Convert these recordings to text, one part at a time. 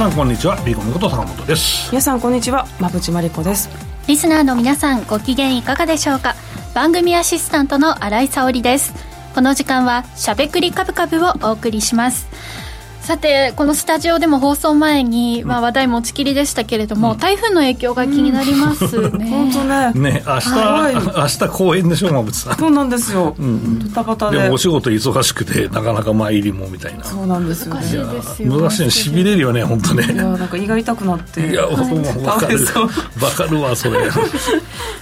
皆さんこんにちは。ビーコのこと坂本です。皆さんこんにちは。馬淵真理子です。リスナーの皆さんご機嫌いかがでしょうか？番組アシスタントの新井沙織です。この時間はしゃべくりカブカブをお送りしますさてこのスタジオでも放送前に、まあ、話題持ちきりでしたけれども、うん、台風の影響が気になりますね、うん、本当ね。ね明日、はい、明日公演でしょ馬渕さん。そうなんですよ、うん、ドタバタででもお仕事忙しくてなかなか参りもみたいな。そうなんですよ、ね、難しいですよ。難しいねしびれるよね本当ね。いやなんか胃が痛くなって。いや僕も分かる分かるわそれ。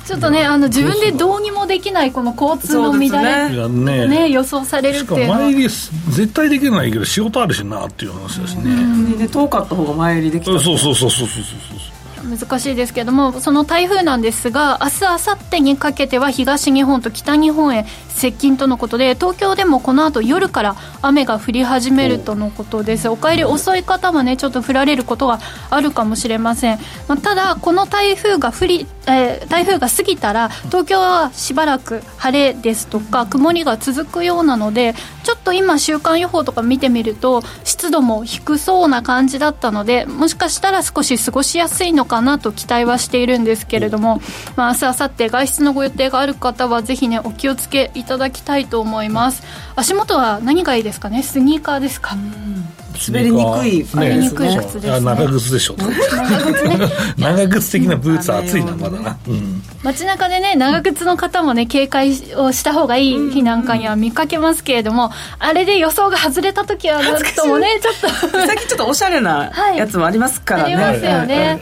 ちょっとねあの自分でどうにもできないこの交通の乱れね。ね予想されるっていうのは。参り絶対できないけど仕事あるしなっていう話だしね。ね遠かった方が前りできたそうそうそうそうそうそう難しいですけれどもその台風なんですが明日明後日にかけては東日本と北日本へ接近とのことで東京でもこの後夜から雨が降り始めるとのことです。お帰り遅い方はねちょっと降られることがあるかもしれません、まあ、ただこの台風が降り、えー、台風が過ぎたら東京はしばらく晴れですとか曇りが続くようなのでちょっと今週間予報とか見てみると湿度も低そうな感じだったのでもしかしたら少し過ごしやすいのかなと期待はしているんですけれども、まあ、明日明後日外出のご予定がある方はぜひねお気をつけいただきたいと思います。足元は何がいいですかね？スニーカーですか、滑りにくい、滑りにくい靴です、ね、長靴でしょ長靴ね。長靴的なブーツは暑いなまだな、うん、街中でね長靴の方もね警戒をした方がいい日なんかには見かけますけれども、あれで予想が外れた時はなんともねちょっと。最近ちょっとおしゃれなやつもありますからね、はい、ありますよね、はいはい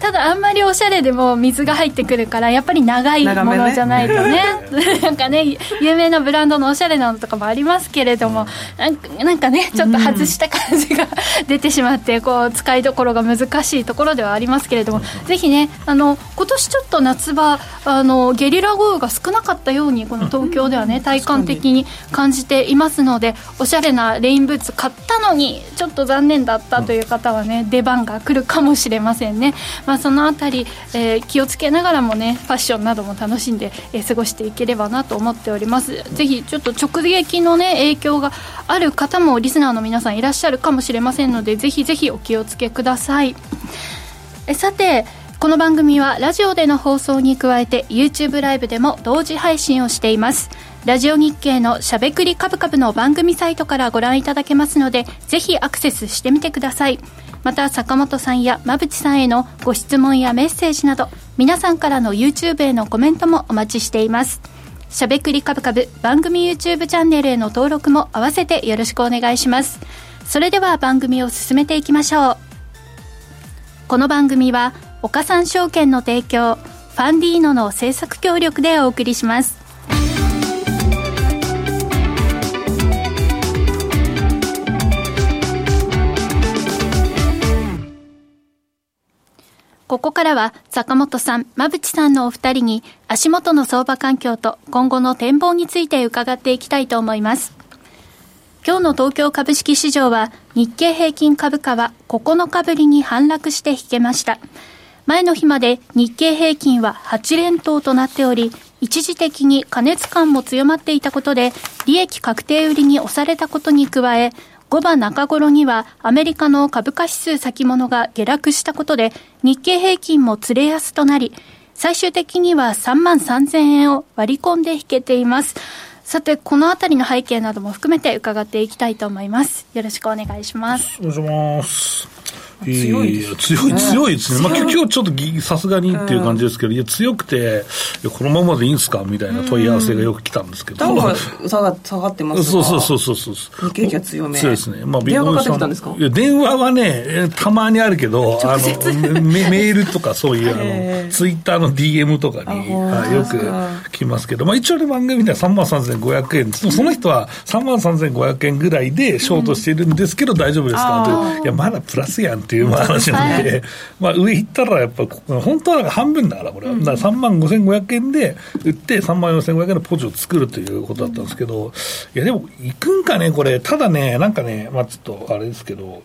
ただあんまりおしゃれでも水が入ってくるからやっぱり長いものじゃないとね。ね なんかね有名なブランドのおしゃれなのとかもありますけれどもなんかねちょっと外した感じが出てしまってこう使いどころが難しいところではありますけれどもぜひねあの今年ちょっと夏場あのゲリラ豪雨が少なかったようにこの東京ではね体感的に感じていますのでおしゃれなレインブーツ買ったのにちょっと残念だったという方はね出番が来るかもしれませんね。まあ、そのあたり、えー、気をつけながらもねファッションなども楽しんで、えー、過ごしていければなと思っております。ぜひちょっと直撃のね影響がある方もリスナーの皆さんいらっしゃるかもしれませんのでぜひぜひお気をつけください。えさてこの番組はラジオでの放送に加えて YouTube ライブでも同時配信をしています。ラジオ日経のしゃべくりカブカブの番組サイトからご覧いただけますのでぜひアクセスしてみてください。また坂本さんや馬淵さんへのご質問やメッセージなど皆さんからの YouTube へのコメントもお待ちしています。しゃべくりカブカブ番組 YouTube チャンネルへの登録も合わせてよろしくお願いします。それでは番組を進めていきましょう。この番組は岡三証券の提供ファンディーノの制作協力でお送りします。ここからは坂本さん、馬淵さんのお二人に足元の相場環境と今後の展望について伺っていきたいと思います。今日の東京株式市場は日経平均株価は9日ぶりに反落して引けました。前の日まで日経平均は8連投となっており、一時的に過熱感も強まっていたことで、利益確定売りに押されたことに加え、5番中頃にはアメリカの株価指数先物が下落したことで日経平均もつれ安となり最終的には3万3000円を割り込んで引けています。さて、このあたりの背景なども含めて伺っていきたいと思います。よろしくお願いします。お願いします。強い強い、強いですね。まあ今日ちょっとさすがにっていう感じですけど、いや、強くて、このままでいいんですかみたいな問い合わせがよく来たんですけど。ダウが下が下がってますそうそうそうそうそう。日経強め。強いですね。まあ、電話かかってきたんですか？いや、電話はね、たまにあるけど、あの、メメールとかそういう、あの、ツイッターの DM とかに、よく来ますけど、まあ一応ね、番組では3万3500円、その人は3万3500円ぐらいでショートしてるんですけど、大丈夫ですかといや、まだプラスやんっていう話なんで、まあ上行ったらやっぱ、本当は半分だから、これは。だから3万5500円で売って、3万4500円のポジを作るということだったんですけど、いや、でも行くんかね、これ、ただね、なんかね、まあちょっとあれですけど、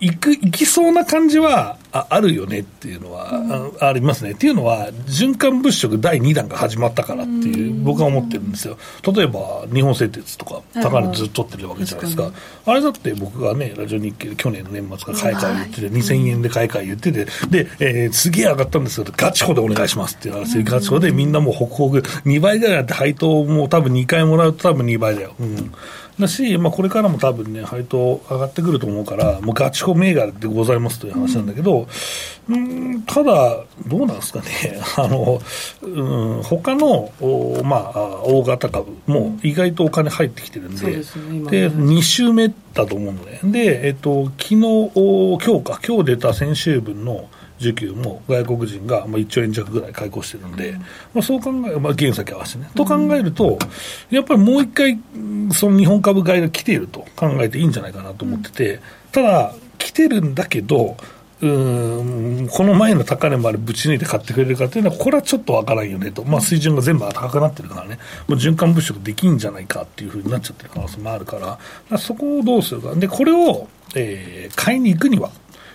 行く、行きそうな感じはああるよねっていうのは、うん、ありますね。っていうのは、循環物色第2弾が始まったからっていう、僕は思ってるんですよ。例えば、日本製鉄とか、高値ずっと取ってるわけじゃないですか。あれだって僕がね、ラジオ日経で去年の年末から買い替え言ってて、2000円で買い替え言ってて、で、えー、すげえ上がったんですけど、ガチホでお願いしますっていう話で、ガチホでみんなもうホクホク、2倍ぐらいあって配当も多分2回もらうと多分2倍だよ。うんだし、まあ、これからも多分ね、配当上がってくると思うから、もうガチホ銘柄でございますという話なんだけど、うん、ただ、どうなんですかね、あの、うん、他の、おまあ、大型株も意外とお金入ってきてるんで、で、ねで、2週目だと思うので、で、えっと、昨日、今日か、今日出た先週分の、需給も外国人がまあ1兆円弱ぐらい開口してるんで、まあ、そう考え、まあ、原先合わせてね、と考えると、やっぱりもう一回、その日本株買いが来ていると考えていいんじゃないかなと思ってて、ただ、来てるんだけど、うんこの前の高値までぶち抜いて買ってくれるかっていうのは、これはちょっとわからんよねと、まあ、水準が全部高くなってるからね、もう循環物色できんじゃないかっていうふうになっちゃってる可能性もあるから、からそこをどうするか、でこれを、えー、買いに行くには、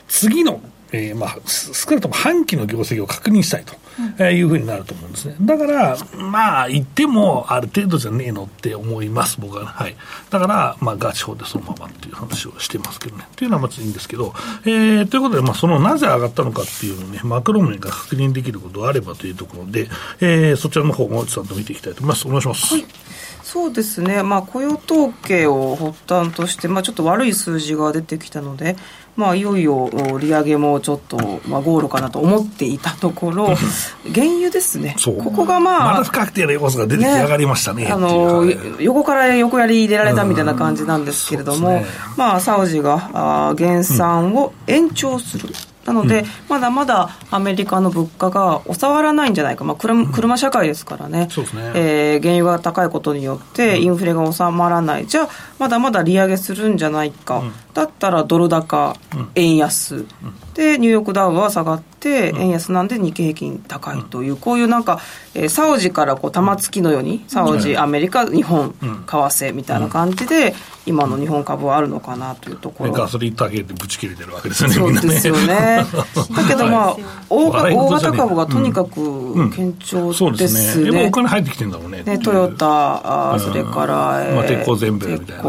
次のえー、まあ、少なくとも半期の業績を確認したいと、うん、いうふうになると思うんですね。だから、まあ、言ってもある程度じゃねえのって思います、僕は、ね。はい。だから、まあ、ガチ法でそのままっていう話をしてますけどね。っていうのはまずいいんですけど、えー、ということで、まあ、そのなぜ上がったのかっていうのをね、マクロ面が確認できることがあればというところで、えー、そちらの方もちゃんと見ていきたいと思います。お願いします。はいそうですね、まあ、雇用統計を発端として、まあ、ちょっと悪い数字が出てきたので、まあ、いよいよ利上げもちょっと、まあ、ゴールかなと思っていたところ、原油ですね、ここがまあ、また深くて要素が出てき上がりましたね、ねあの横から横やり入れられたみたいな感じなんですけれども、ね、まあ、サウジがあ減産を延長する。うんなので、うん、まだまだアメリカの物価が収まらないんじゃないか、まあ、車車社会ですからね,、そうですね。えー、原油が高いことによってインフレが収まらない、じゃあまだまだ利上げするんじゃないか、うん、だったらドル高、円安、でニューヨークダウは下がって、円安なんで日経平均高いという、こういうなんか、えー、サウジからこう玉突きのように、サウジ、アメリカ、日本、為替みたいな感じで、今の日本株はあるのかなというところ、ガソリンだけでぶち切れてるわけですよね、そうですよね。だけど、まあ、大大型株がとにかく堅調ですね。ね。お金入ってきてんだろうね。ねトヨタ、あそれから、まあ、鉄鋼全部みたいな。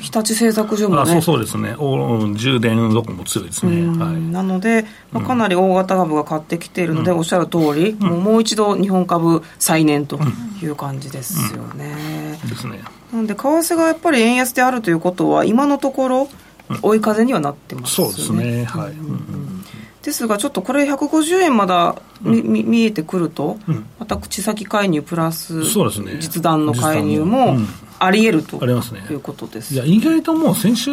日立製作所もね。そうそうですね。お充電どこも強いですね。はい、なので、まあ、かなり大型株が買ってきているので、おっしゃる通り、もうもう一度日本株再燃という感じですよね。ですね。なので、為替がやっぱり円安であるということは、今のところ、追い風にはなってますね。そうですね。はい。ですが、ちょっとこれ、150円まだみ、うん、見えてくると、うん、また口先介入プラス、実弾の介入もあり得るとあります、ね、いうことです。いや意外ともう先週、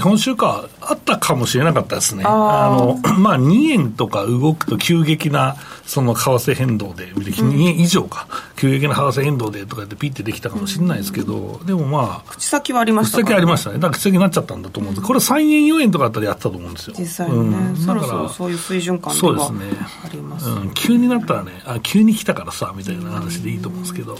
今週か、あったかもしれなかったですね、あの まあ、2円とか動くと急激なその為替変動で、2円以上か、急激な為替変動でとかってピッてできたかもしれないですけど、でもまあ、口先はありましたね、口先ありましたね、だから口先になっちゃったんだと思うんです、これ、3円、4円とかあったらやったと思うんですよ。実際にね、うん、そろそろそういう水準感ではあります、ね、うん、急になったらね、あ急に来たからさみたいな話でいいと思うんですけど、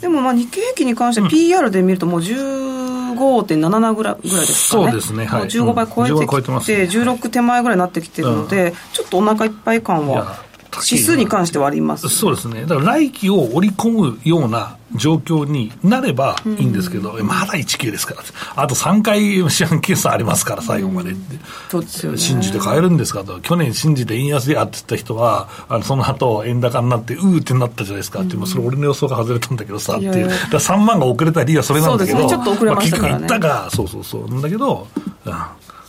でもまあ日経平均に関して PR で見るともう15.77ぐらいぐらいですかね。そうですね、はい、15倍超えてきて、うん、て16手前ぐらいになってきてるので、ちょっとお腹いっぱい感は指数に関してはあります、そうですね、だから来期を織り込むような状況になればいいんですけど、うん、まだ1級ですから、あと3回四半決算ありますから、最後までって、うんね、信じて買えるんですかと、去年信じて円安やって言った人は、あのその後円高になって、うーってなったじゃないですかって、うん、それ、俺の予想が外れたんだけどさっていう、だ3万が遅れた理由はそれなんだけど、ね、ちょっと遅れましたから、ね、まあ、結局言ったが、そうそうそう、なんだけど、うん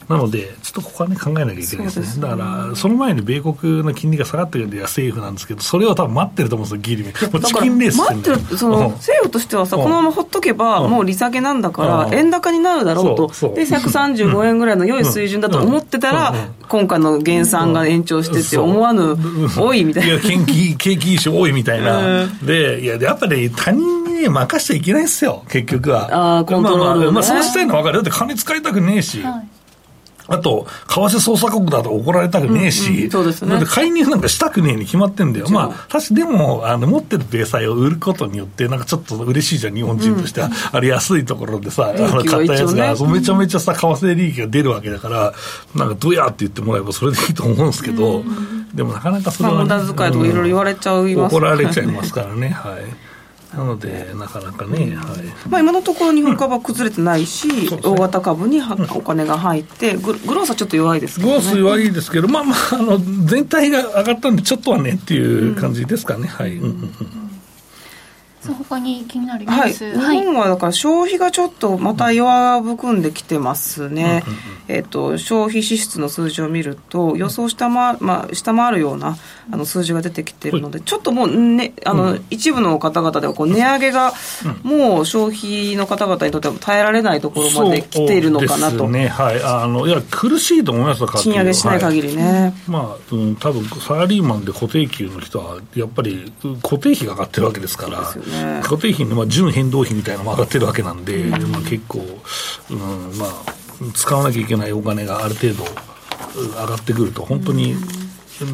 なので、ちょっとここはね、考えなきゃいけないですね。すね。だから、その前に米国の金利が下がってるんで、政府なんですけど、それを多分待ってると思うんですよ、ギリ。もうチキンレース待ってる、その、政府としてはさ、このままほっとけば、もう利下げなんだから、円高になるだろうと、で、135円ぐらいの良い水準だと思ってたら、今回の減産が延長してて、思わぬ、多いみたいな。いや、景気、景気いいし多いみたいな。で、いや、やっぱり他人に任しちゃいけないですよ、結局は。ああ、コントロール、ね、まあ、まあ、そうしたいのは分かる。だって金使いたくねえし。はいあと、為替操作国だと怒られたくねえし、うんうん、そうですね。介入なんかしたくねえに決まってんだよ。まあ、確かでも、あの、持ってる米債を売ることによって、なんかちょっと嬉しいじゃん、日本人としては。うん、あれ安いところでさ、あの、買ったやつが、ね、めちゃめちゃさ、為替利益が出るわけだから、なんかどうやって言ってもらえばそれでいいと思うんですけど、うん、でもなかなかそれは、ね。まあ、無駄遣いとかいろいろ言われちゃいます、怒られちゃいますからね、はい。なので、なかなかね、はい。まあ、今のところ日本株は崩れてないし、大型株にお金が入ってグ、グロースはちょっと弱いですけど、ね、グロース弱いですけど、まあまああの、全体が上がったんで、ちょっとはねっていう感じですかね。はい、うんうんうん他に気になるニュース、はい、日本はだから消費がちょっとまた弱含んできてますね、えっと、消費支出の数字を見ると予想下回,、まあ、下回るようなあの数字が出てきてるので、ちょっともう、ね、あの、うん、一部の方々ではこう値上げがもう消費の方々にとっては耐えられないところまで来ているのかなと。ね、はい、あのいや苦しいと思います賃上げしない限りね、はい、まあ、うん、多分サラリーマンで固定給の人はやっぱり固定費が上がってるわけですから。ね、固定費の、まあ、純変動費みたいなのも上がってるわけなんで、うん、まあ、結構、うん、まあ、使わなきゃいけないお金がある程度上がってくると、本当に、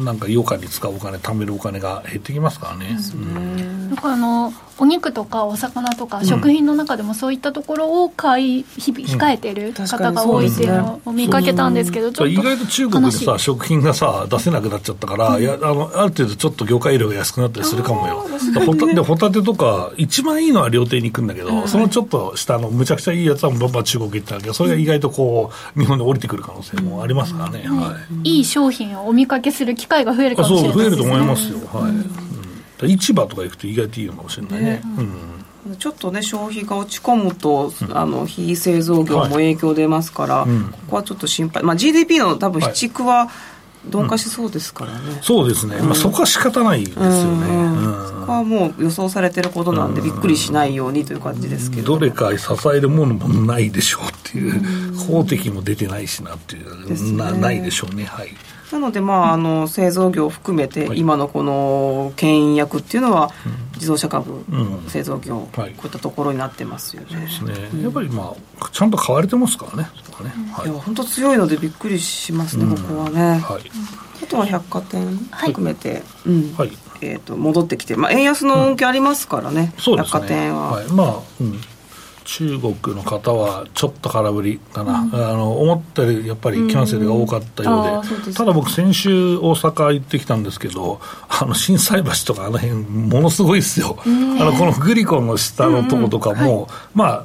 なんか余暇に使うお金、貯めるお金が減ってきますからね。うん、なんかあのお肉とかお魚とか食品の中でもそういったところを買い控えてる方が多いっていうのを見かけたんですけど、意外と中国でさ食品がさ出せなくなっちゃったから、いやあのある程度ちょっと魚介類が安くなったりするかもよ。ホタでホタテとか一番いいのは料亭に行くんだけど、そのちょっと下のむちゃくちゃいいやつはバンバン中国行ったんだけどそれが意外とこう日本で降りてくる可能性もありますからね、はい、いい商品をお見かけする機会が増えるかもしれないですね。そう増えると思いますよ。はい、市場とか行くと意外といいのかもしれないね、うん。ちょっとね消費が落ち込むと、うん、あの非製造業も影響出ますから、はい。ここはちょっと心配、まあ、GDP の多分7、区は鈍化しそうですからね、うん、そうですね、まあ、そこは仕方ないですよね、そこはもう予想されてることなんで、びっくりしないようにという感じですけど、どれか支えるものもないでしょうっていう、法的も出てないしなっていう、ね、なないでしょうね、はい。なので、まあ、あの製造業を含めて、今のこの牽引役っていうのは、自動車株、製造業、こういったところになってますよね。そうですね、やっぱり、まあ、ちゃんと買われてますからね、ねい、や本当強いのでびっくりしますね、ここはね。はい。あとは百貨店含めて、うん。はい。えー、と戻ってきて、まあ、円安の恩恵ありますからね、百貨店は。はい。まあうん中国の方はちょっと空振りかな、うん、あの思ったよりやっぱりキャンセルが多かったようで、うん、ただ僕、先週、大阪行ってきたんですけど、あの心斎橋とかあの辺ものすごいですよ、あのこのグリコンの下のとことかも、はい、まあ、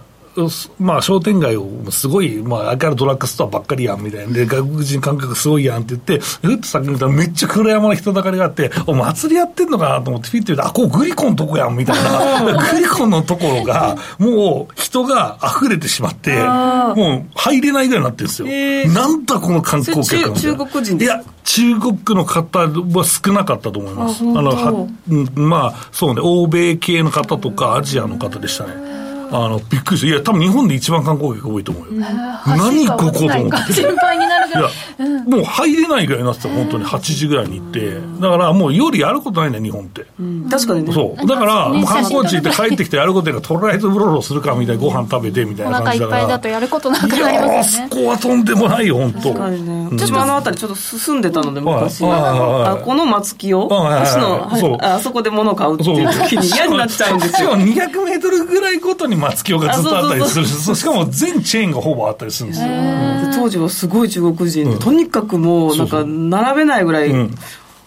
まあ、商店街をすごい、まあ、相変わらずドラッグストアばっかりやんみたいな、で、外国人感覚すごいやんって言って、ふっと先見たらめっちゃ黒山の人だかりがあって、お祭りやってんのかなと思って、フィッて言うと、あ、こうグリコンのとこやんみたいな、グリコンのところが、もう人が溢れてしまって、もう入れないぐらいになってるんですよ。えー、なんだこの観光客中国人いや、中国の方は少なかったと思います。あのはまあ、そうね、欧米系の方とかアジアの方でしたね。あの、びっくりした。いや、多分日本で一番観光客多いと思うよ。何ここと思って。心配になるぐらい。もう入れないぐらいになってた、本当に8時ぐらいに行って。だからもう夜やることないんだよ、日本って。確かにね。そう。だから、もう観光地行って帰ってきてやることがとりあえずブロロするかみたいな、ご飯食べてみたいな感じだから。お腹いっぱいだとやることなくなりますよね。そこはとんでもないよ、本当。確かにね。私もあの辺りちょっと進んでたので、昔。あ、この松木を、あそこで物を買うっていう時に嫌になっちゃうんですよ。200メートルぐらいごとに松木をがずっとあったりするしかも全チェーンがほぼあったりするんですよ。当時はすごい中国人で、とにかくもうなんか並べないぐらい、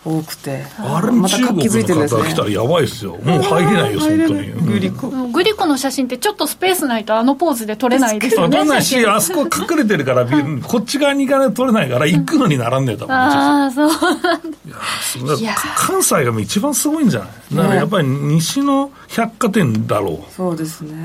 多くて。あれも中国の方来たらやばいですよ。もう入れないよ本当に。グリコ、グリコの写真ってちょっとスペースないとあのポーズで撮れないですよね。撮れないしあそこ隠れてるからこっち側に行かないと撮れないから行くのに並んでたもんああそう。いや関西が一番すごいんじゃない？だからやっぱり西の百貨店だろう。そうですね。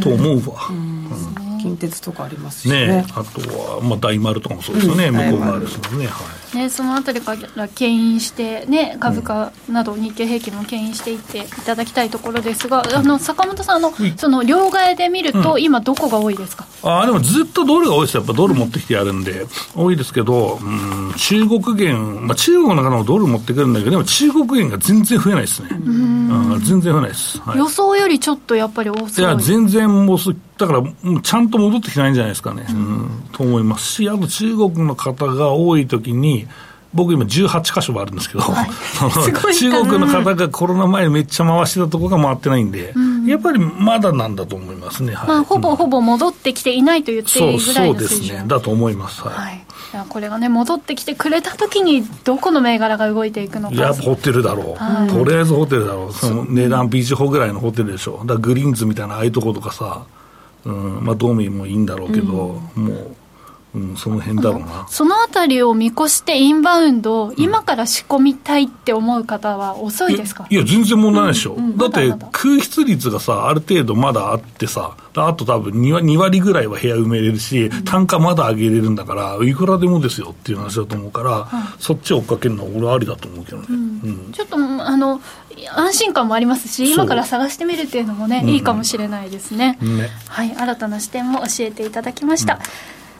と思うわ、うん近鉄とかありますしね、ね、あとは、まあ、大丸とかもそうですよね、うん、向こう側ですもんね,、はい、ねそのあたりから牽引して、ね、株価など日経平均も牽引していっていただきたいところですが、あの坂本さんあの、その両替で見ると、今、どこが多いですか？あでもずっとドルが多いですよ、やっぱドル持ってきてやるんで、多いですけど、うん、中国元、まあ、中国の中でもドル持ってくるんだけど、でも中国元が全然増えないですね、うん。あ全然増えないです、はい、予想よりちょっとやっぱり遅いいや全然もうだからちゃんと戻ってきてないんじゃないですかね、うん、と思いますしあと中国の方が多い時に僕今18箇所もあるんですけど、はい、中国の方がコロナ前めっちゃ回してたところが回ってないんで、うん、やっぱりまだなんだと思いますね、はい、まあ、ほぼほぼ戻ってきていないと言っていいぐらいの水準そうですね。だと思います、はい、はい。これがね戻ってきてくれた時にどこの銘柄が動いていくのか。いやホテルだろう、はい、とりあえずホテルだろう。その値段ビーチホぐらいのホテルでしょ。だグリーンズみたいなああいうとことかさ、うんまあ、ドーミーもいいんだろうけど、うん、もううん、その辺だろうな。そのあたりを見越してインバウンド、今から仕込みたいって思う方は遅いですか？いや全然問題ないでしょ、うんうん、だって空室率がさある程度まだあってさあと多分 2, 2割ぐらいは部屋埋めれるし、単価まだ上げれるんだからいくらでもですよっていう話だと思うから、そっちを追っかけるのは俺ありだと思うけどね、ちょっとあの安心感もありますし今から探してみるっていうのもね、いいかもしれないですね。ね、はい新たな視点も教えていただきました、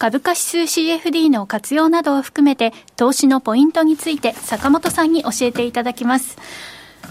株価指数 CFD の活用などを含めて投資のポイントについて坂本さんに教えていただきます。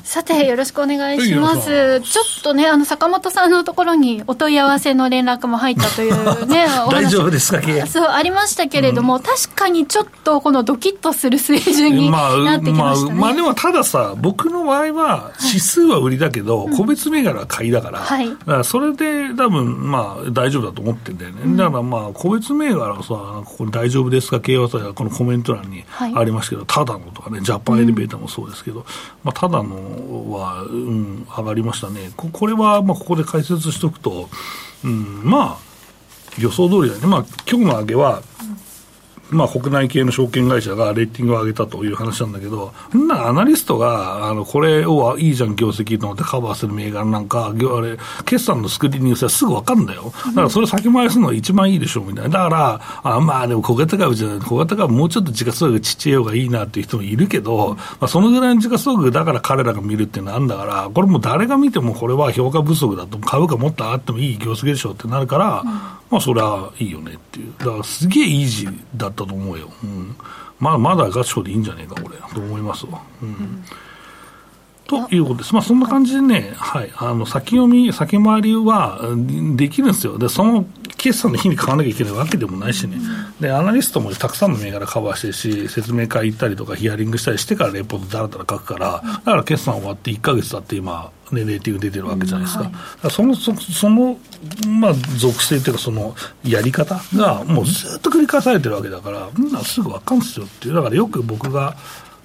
さて、よろしくお願いします。ちょっとね、あの、坂本さんのところにお問い合わせの連絡も入ったというね、大丈夫ですか、そう、ありましたけれども、うん、確かにちょっとこのドキッとする水準になってきました、ね、まあ、まあ、まあ、でもたださ、僕の場合は、指数は売りだけど、はい、個別銘柄は買いだから、はい、だからそれで多分、まあ、大丈夫だと思ってんだよね。うん、だからまあ、個別銘柄はさ、ここに大丈夫ですか系はさ、このコメント欄にありますけど、はい、ただのとかね、ジャパンエレベーターもそうですけど、うん、まあ、ただのは、うん、上がりましたね。ここれは、まあ、ここで解説しておくと、うん、まあ、予想通りだね。まあ、今日の上げは、まあ、国内系の証券会社がレーティングを上げたという話なんだけど、んなアナリストが、あの、これをいいじゃん、業績と思ってカバーする銘柄なんか、あれ、決算のスクリーニングしたらすぐ分かるんだよ。だからそれ先回りするのが一番いいでしょ、みたいな。だから、あまあでも小型株じゃない、小型株もうちょっと時価総額ちっちゃい方がいいなっていう人もいるけど、まあ、そのぐらいの時価総額だから彼らが見るっていうのはあるんだから、これも誰が見てもこれは評価不足だと、株価もっと上がってもいい業績でしょってなるから、まあそれはいいよねっていう。だからすげえイージーだったと思うよ。うんまあ、まだガチョウでいいんじゃねえか、これ、と思います？わ。うん、うんということです。まあ、そんな感じでね、はい、あの、先読み、先回りはできるんですよ。で、その決算の日に買わなきゃいけないわけでもないしね。で、アナリストもたくさんの銘柄カバーしてるし、説明会行ったりとかヒアリングしたりしてからレポートだらだら書くから、だから決算終わって1か月経って今、ね、レーティング出てるわけじゃないですか。はい、その、そその、まあ、属性というか、その、やり方が、もうずっと繰り返されてるわけだから、みんなすぐ分かるんですよっていう。だからよく僕が、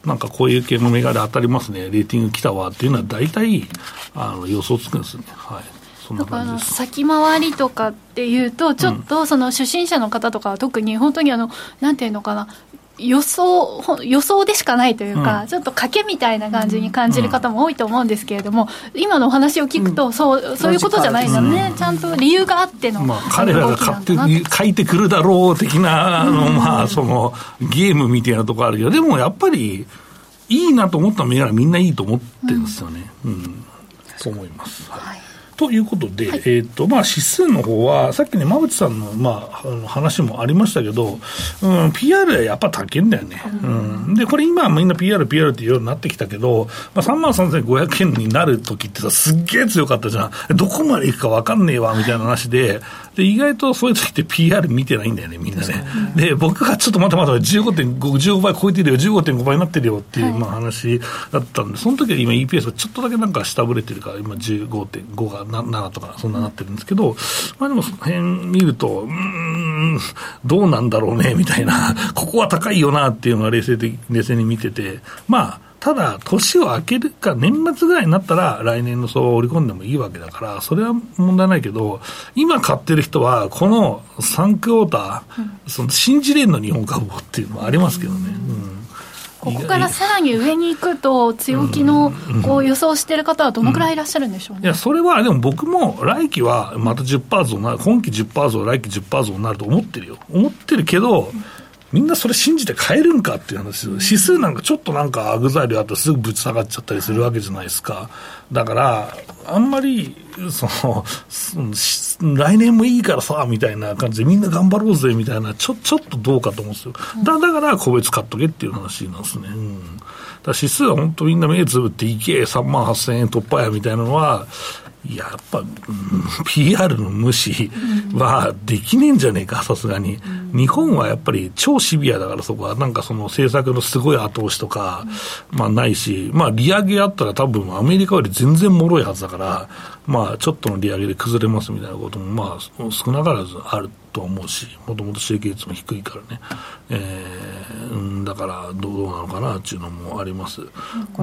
なんかこういう系の銘柄当たりますね、レーティング来たわっていうのは、大体あの予想つくんですね。はいだから先回りとかっていうと、ちょっとその初心者の方とかは特に本当にあの、なんていうのかな、予想予想でしかないというか、うん、ちょっと賭けみたいな感じに感じる方も多いと思うんですけれども、うん、今のお話を聞くと、そうそういうことじゃないのね、ちゃんと理由があっての、まあ、彼らが勝手に書いてくるだろう的な、あのまあ、そのゲームみたいなところあるけど、でもやっぱり。いいなと思った銘柄みんないいと思ってるんですよね。うん、うん、そう思います。はいということで、はい、えっ、ー、と、まあ、指数の方は、さっきね、馬淵さんの、まあ、あの話もありましたけど、うん、PR はやっぱ高いんだよね。うん。で、これ今みんな PR、PR っていうようになってきたけど、まあ、3万3500円になるときってさ、すっげえ強かったじゃん。どこまでいくかわかんねえわ、みたいな話で、で、意外とそういう時って PR 見てないんだよね、みんなね。で、僕がちょっとまたまた15.5、15倍超えてるよ、15.5倍になってるよっていう、まあ話だったんで、その時は今 EPS がちょっとだけなんか下振れてるから、今15.5が7とか、そんななってるんですけど、まあでもその辺見ると、うん、どうなんだろうね、みたいな、ここは高いよなっていうのは冷静的、冷静に見てて、まあ、ただ、年を明けるか、年末ぐらいになったら、来年の相場を織り込んでもいいわけだから、それは問題ないけど、今買ってる人は、この3クォーター、その信じれんの日本株っていうのはありますけどね。うん。ここからさらに上に行くと、強気のこう予想している方はどのくらいいらっしゃるんでしょうね、いや、それはでも僕も来期はまた10%増なる、今期10%増、来期10%増になると思ってるよ。思ってるけど、みんなそれ信じて買えるんかっていう話。指数なんかちょっとなんか具材料あったらすぐぶち下がっちゃったりするわけじゃないですか。だから、あんまり、その、来年もいいからさ、みたいな感じでみんな頑張ろうぜ、みたいな、ちょ、ちょっとどうかと思うんですよ。だ、だから個別買っとけっていう話なんですね。うん。だ指数は本当みんな目つぶっていけ、3万8000円突破や、みたいなのは、やっぱ、うん、PR の無視はできねえんじゃねえか、さすがに、うん、日本はやっぱり超シビアだから、そこは、なんかその政策のすごい後押しとか、うん、まあないし、まあ利上げあったら多分アメリカより全然脆いはずだから、まあちょっとの利上げで崩れますみたいなことも、まあ少なからずあると思うし、もともと収益率も低いからね、えー、だからどうなのかなっていうのもあります。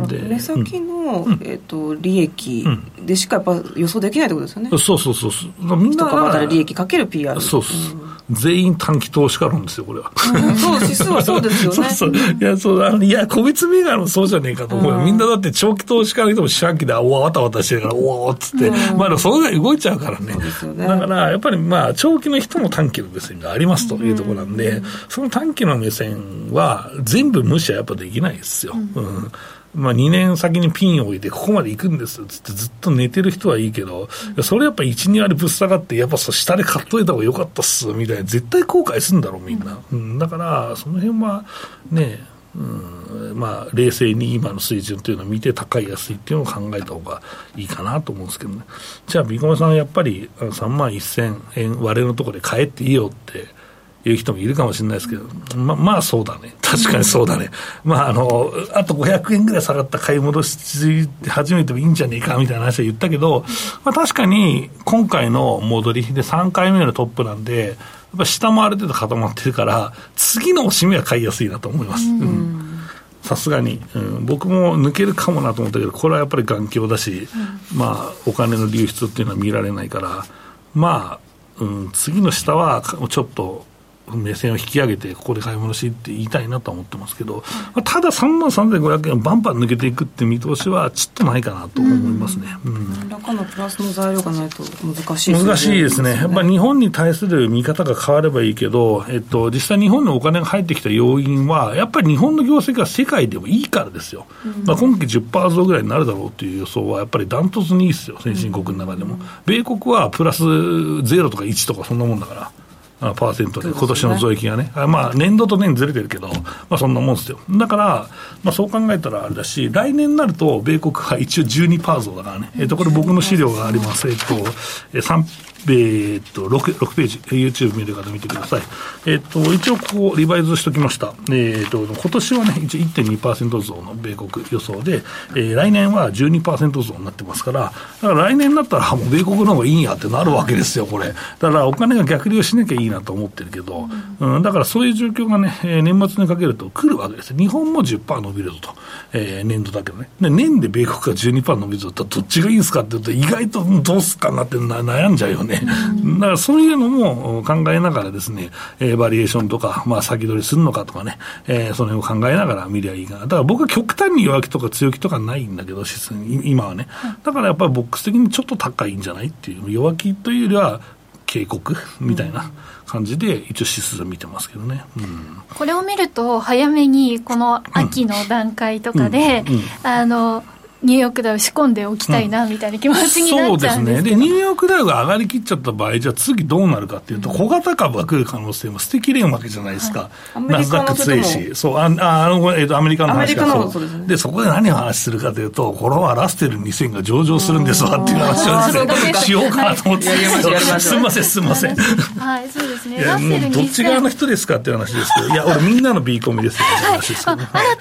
で目先の、うん、えーと、利益でしかやっぱ予想できないってことですよね。そうそうそうそう。みんなが利益かける PR。そうそう。うん全員短期投資家論ですよ、これは。うん、そう、指数はそうですよね。そうそう。いや、そう、あの、いや、個別銘柄もそうじゃねえかと思うよ。みんなだって長期投資家の人も四半期で、おわ、わたわたしてるから、おおっつって、うん、まあ、それが動いちゃうからね。ねだから、やっぱりまあ、長期の人も短期の目線がありますというところなんで、その短期の目線は、全部無視はやっぱできないですよ。うんまあ、2年先にピンを置いて、ここまで行くんですっつってずっと寝てる人はいいけど、それやっぱ1、2割ぶっ下がって、やっぱ下で買っといた方がよかったっすみたいな、絶対後悔するんだろう、みんな。うん、だから、その辺はね、うんまあ、冷静に今の水準というのを見て、高い、安いっていうのを考えた方がいいかなと思うんですけどね。じゃあ、ビコメさん、やっぱり3万1000円割れのところで買えっていいよって。いう人もいるかもしれないですけど、ままあそうだね、確かにそうだね、まああの、あと500円ぐらい下がった買い戻し始めてもいいんじゃねえかみたいな話は言ったけど、まあ、確かに今回の戻りで3回目のトップなんで、やっぱ下もある程度固まってるから、次のおしめは買いやすいなと思います。さすがに、うん、僕も抜けるかもなと思ったけど、これはやっぱり眼鏡だし、うん、まあ、お金の流出っていうのは見られないから、まあ、うん、次の下はちょっと目線を引き上げて、ここで買い戻しって言いたいなと思ってますけど、まあ、ただ3万3500円バンバン抜けていくって見通しは、ちょっとないかなと思いますね。何らかのプラスの材料がないと難しいですね。難しいですね。やっぱり日本に対する見方が変わればいいけど、えっと、実際日本のお金が入ってきた要因は、やっぱり日本の業績が世界でもいいからですよ。うん、まあ、今期10%増ぐらいになるだろうという予想は、やっぱりダントツにいいですよ、先進国の中でも。米国はプラス0とか1とかそんなもんだから。パーセントで、今年の増益がね、まあ、年度と年ずれてるけど、まあ、そんなもんですよ。だから、まあ、そう考えたらあれだし、来年になると、米国は一応12%増だからね、えっ、と、これ僕の資料があります。えっ、と、3えー、っと6、6ページ、YouTube 見る方見てください。えー、っと、一応こう、リバイズしときました。えー、っと、今年はね、一応1.2%増の米国予想で、えー、来年は12%増になってますから、だから来年になったら、もう米国の方がいいんやってなるわけですよ、これ。だからお金が逆流しなきゃいいなと思ってるけど、うん、だからそういう状況がね、えー、年末にかけると来るわけです日本も10%伸びるぞと。えー、年度だけどね。で、年で米国が12%伸びるぞってどっちがいいんですかって言うと、意外とどうすかなって悩んじゃうよね。だからそういうのも考えながらですね、えー、バリエーションとか、まあ先取りするのかとかね、えー、その辺を考えながら見りゃいいかな。だから僕は極端に弱気とか強気とかないんだけど、今はね。だからやっぱりボックス的にちょっと高いんじゃないっていう、弱気というよりは警告みたいな。感じで一応指数見てますけどね、うん、これを見ると早めにこの秋の段階とかで、あのニューヨークダウ仕込んでおきたいなみたいな気持ちになっちゃうんです、うん、そうですね。で、ニューヨークダウが上がりきっちゃった場合、じゃあ次どうなるかっていうと、小型株が来る可能性も捨てきれんわけじゃないですか。はい、ナスダック強いし。そう、あ、あの、えっ、ー、と、アメリカの話がそう。でね、で、そこで何を話するかというと、これはラステル2000が上場するんですわっていう話をですね、しようかなと思ってすみません、すみません。はい、そうですね。ラステルどっち側の人ですかっていう話ですけど、いや、俺みんなの B コミですよ、はい、新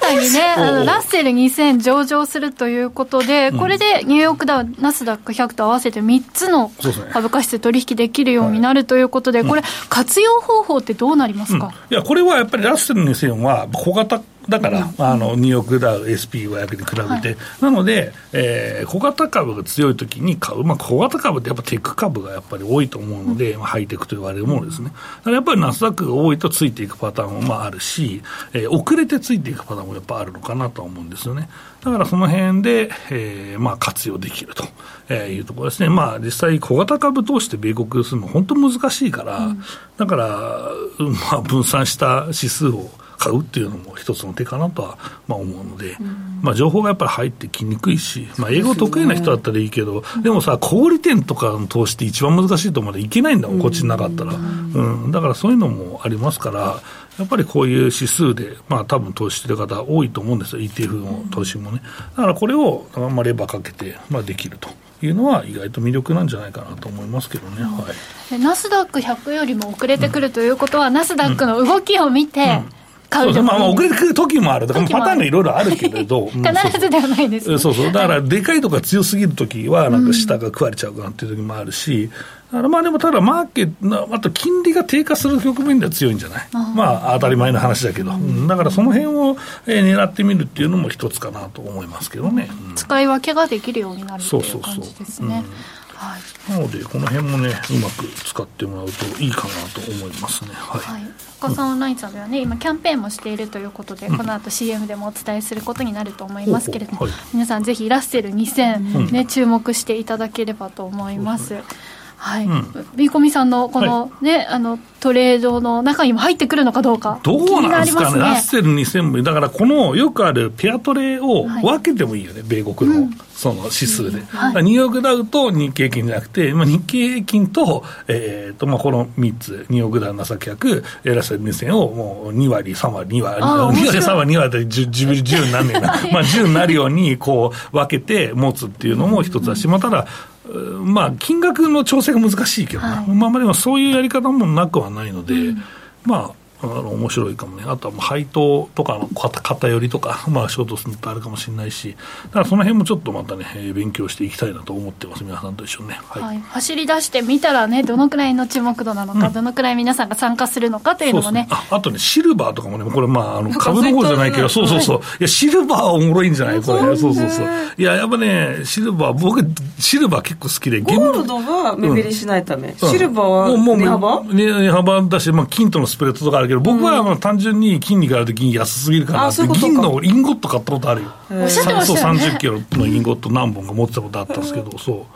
たにね、あの、ラッセル2000上場するということで、これれでニューヨークダウ、ナスダック100と合わせて3つの株価指数取引できるようになるということで、これ、活用方法ってどうなりますか、うん、いや、これはやっぱりラッセル2000は小型だから、うん、あのニューヨークダウ SP500 に比べて、はい、なので、えー、小型株が強いときに買う、まあ、小型株ってやっぱテック株がやっぱり多いと思うので、うん、まあ、ハイテクと言われるものですね、だからやっぱりナスダックが多いとついていくパターンもまああるし、えー、遅れてついていくパターンもやっぱあるのかなと思うんですよね。だからその辺で、えーまあ、活用できると、えー、いうところですね、まあ、実際、小型株通して米国するの、本当難しいから、うん、だから、まあ、分散した指数を買うっていうのも一つの手かなとは、まあ、思うので、うん、まあ、情報がやっぱり入ってきにくいし、まあ、英語得意な人だったらいいけど、ででもさ、小売店とかの投資って一番難しいと思うので、いけないんだもん、こっちになかったら、うん、だからそういうのもありますから。やっぱりこういう指数で、まあ多分投資してる方多いと思うんですよ、ETF の投資もね。だからこれを、まあ、レバーかけて、まあ、できると。いうのは意外と魅力なんじゃないかなと思いますけどね、はい、ナスダック100よりも遅れてくるということは、うん、ナスダックの動きを見て、買うそうまあ、まあ遅れてくる時もある、だからパターンがいろいろあるけれど、必ずではないです、ね、そうそう、だからでかいとか強すぎる時は、なんか下が食われちゃうかなっていう時もあるし、だからまあでもただ、マーケット、あと金利が低下する局面では強いんじゃない、まあ当たり前の話だけど、うん、だからその辺を、えー、狙ってみるっていうのも一つかなと思いますけどね、うん、使い分けができるようになるという感じですね。はい、なので、この辺もね、うまく使ってもらうといいかなと思いますね。はい。はい、岡さんオンラインさんではね、今、キャンペーンもしているということで、うん、この後 CM でもお伝えすることになると思いますけれども、はい、皆さん、ぜひラッセル2000、ね、うん、注目していただければと思います。はい、うん、ビーコミさんのこのね、はい、あのトレードの中にも入ってくるのかどうか、どうなんですかね、ね。ラッセル2000部、だからこのよくあるペアトレを分けてもいいよね、はい、米国の。その指数で、ニューヨークダウと日経平均じゃなくて、まあ、日経平均と,、えーとまあ、この3つ、ニューヨークダウ、ナサキ100、ラッセル2000をもう2割、3割、2割、2割、3割、2割で 10, 10になんねんな、まあ、10になるようにこう分けて持つっていうのも一つだし、まあ、ただ、まあ、金額の調整が難しいけどな、はい、まあ、でもそういうやり方もなくはないので、うん、まあ、あの面白いかもね、あとは配当とかの偏りとか、まあ、ショートするとあるかもしれないし、だからその辺もちょっとまたね、勉強していきたいなと思ってます、皆さんと一緒にね。はい、はい、走り出してみたらね、どのくらいの注目度なのか、うん、どのくらい皆さんが参加するのかというのもね。ああとね、シルバーとかもね、これ、まあ、あの株の方じゃないけど、そうそうそう、い。や、シルバーはおもろいんじゃないこれ、そうそうそう。いや、やっぱね、シルバー、僕、シルバー結構好きで、ゴールドは目減りしないため、うん、シルバーは値幅、値幅だし、まあ、金とのスプレッドとかあるけど、僕はまあ単純に金に比べて銀安すぎるからって、銀のインゴット買ったことあるよ。おっしゃってましたよね。30キロのインゴット何本か持ってたことあったんですけど、そう。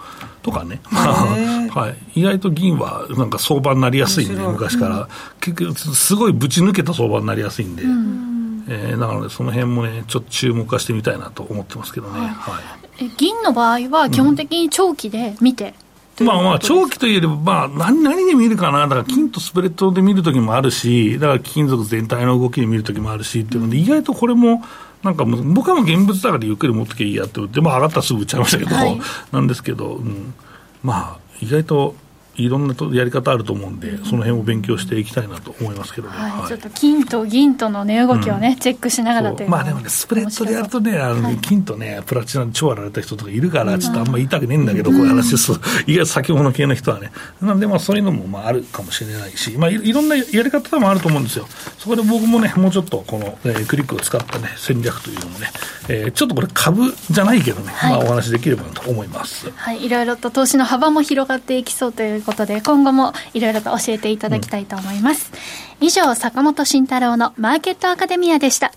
とかね、はい、意外と銀はなんか相場になりやすいんで、昔から、結局、すごいぶち抜けた相場になりやすいんで、うん、えー、なので、その辺もね、ちょっと注目化してみたいなと思ってますけどね。はい、はい、銀の場合は、基本的に長期で見て、まあまあ、長期といえば、まあ、何、何で見るかな、だから金とスプレッドで見るときもあるし、だから金属全体の動きで見るときもあるしっていうので、意外とこれも、なんか僕はもう現物だからゆっくり持ってけいいやって言って、まあ、上がったらすぐ売っちゃいましたけど、はい、なんですけど、うん、まあ、意外といろんなやり方あると思うんで、その辺を勉強していきたいなと思いますけどね、はい、ちょっと金と銀との値、動きをね、うん、チェックしながらという。まあでもね、スプレッドでやるとね、あの、ね、金とね、プラチナで超やられた人とかいるから、ちょっとあんま言いたくねえんだけど、こういう話ですと、意外と先物系の人はね、なんでまあそういうのもまああるかもしれないし、まあいろんなやり方もあると思うんですよ、そこで僕もね、もうちょっとこの、えー、クリックを使ったね、戦略というのもね、えー、ちょっとこれ、株じゃないけどね、はい、まあお話できればと思います。はい、いろいろと投資の幅も広がっていきそうということで、今後もいろいろと教えていただきたいと思います。うん、以上、坂本慎太郎のマーケットアカデミアでした。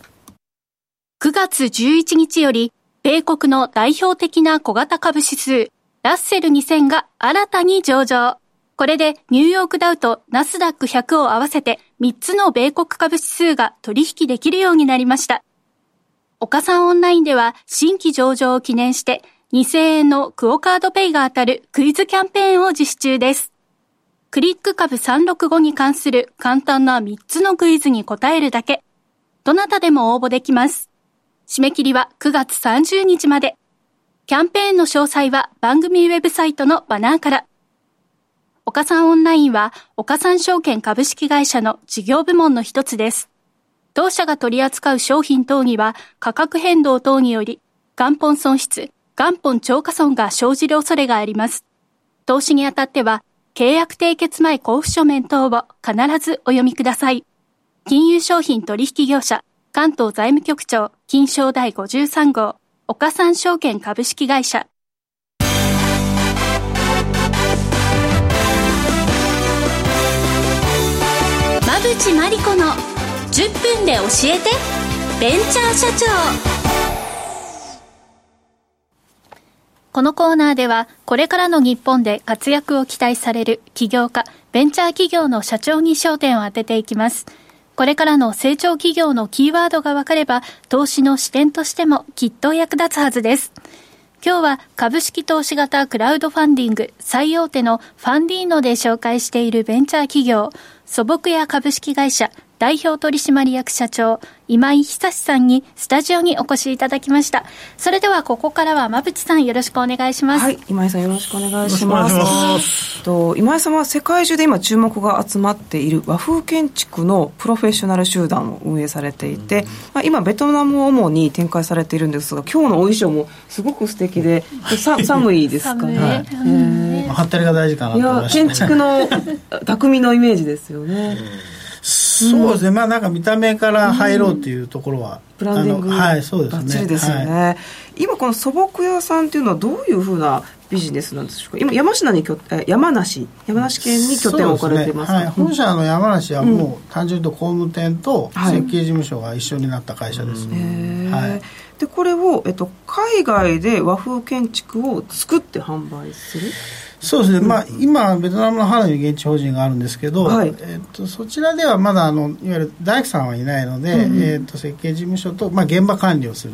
9月11日より、米国の代表的な小型株指数、ラッセル2000が新たに上場。これでニューヨークダウとナスダック100を合わせて3つの米国株指数が取引できるようになりました。岡さんオンラインでは新規上場を記念して2000円のクオカードペイが当たるクイズキャンペーンを実施中です。クリック株365に関する簡単な3つのクイズに答えるだけ。どなたでも応募できます。締め切りは9月30日まで。キャンペーンの詳細は番組ウェブサイトのバナーから。岡三オンラインは岡三証券株式会社の事業部門の一つです。当社が取り扱う商品等には価格変動等により元本損失、元本超過損が生じる恐れがあります。投資にあたっては契約締結前交付書面等を必ずお読みください。金融商品取引業者関東財務局長、金賞第53号、岡三証券株式会社。馬淵真理子の10分で教えて、ベンチャー社長。このコーナーでは、これからの日本で活躍を期待される起業家、ベンチャー企業の社長に焦点を当てていきます。これからの成長企業のキーワードが分かれば、投資の視点としてもきっと役立つはずです。今日は株式投資型クラウドファンディング最大手のファンディーノで紹介しているベンチャー企業、素朴屋株式会社代表取締役社長、今井久さんにスタジオにお越しいただきました。それではここからは馬淵さんよろしくお願いします。はい、今井さんよろしくお願いします。ますと今井さんは世界中で今注目が集まっている和風建築のプロフェッショナル集団を運営されていて、まあ、今ベトナムを主に展開されているんですが、今日のお衣装もすごく素敵で、さ寒いですかね。はい、えー、はったりが大事かなと思いました、ね、建築の 匠のイメージですよね。そうですね、まあなんか見た目から入ろうっていうところは、ブランディングはいそうですね。ですよね、はい、今この素朴屋さんっていうのはどういうふうなビジネスなんでしょうか？今山梨に山梨？山梨県に拠点を置かれてます、ね、はい、本社の山梨はもう単純と工務店と設計事務所が一緒になった会社ですね、はい、でこれを、えっと、海外で和風建築を作って販売する？そうですね、まあ、今、ベトナムのハノイに現地法人があるんですけど、はい、えーと、そちらではまだあのいわゆる大工さんはいないので、うん、えーと、設計事務所と、まあ、現場管理をする。